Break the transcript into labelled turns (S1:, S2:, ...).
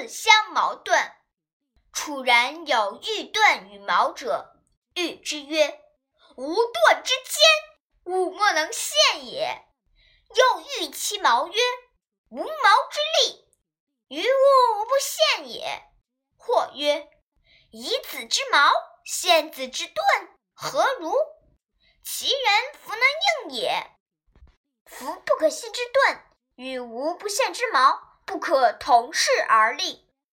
S1: 自相矛盾。楚人有欲盾与矛者，誉之曰：“吾盾之坚，吾莫能陷也。”又喻其矛曰：“无矛之利，于物无不陷也。”或曰：“以子之矛陷子之盾，何如？其人弗能应也。夫不可信之盾与无不陷之矛，不可同世而立。”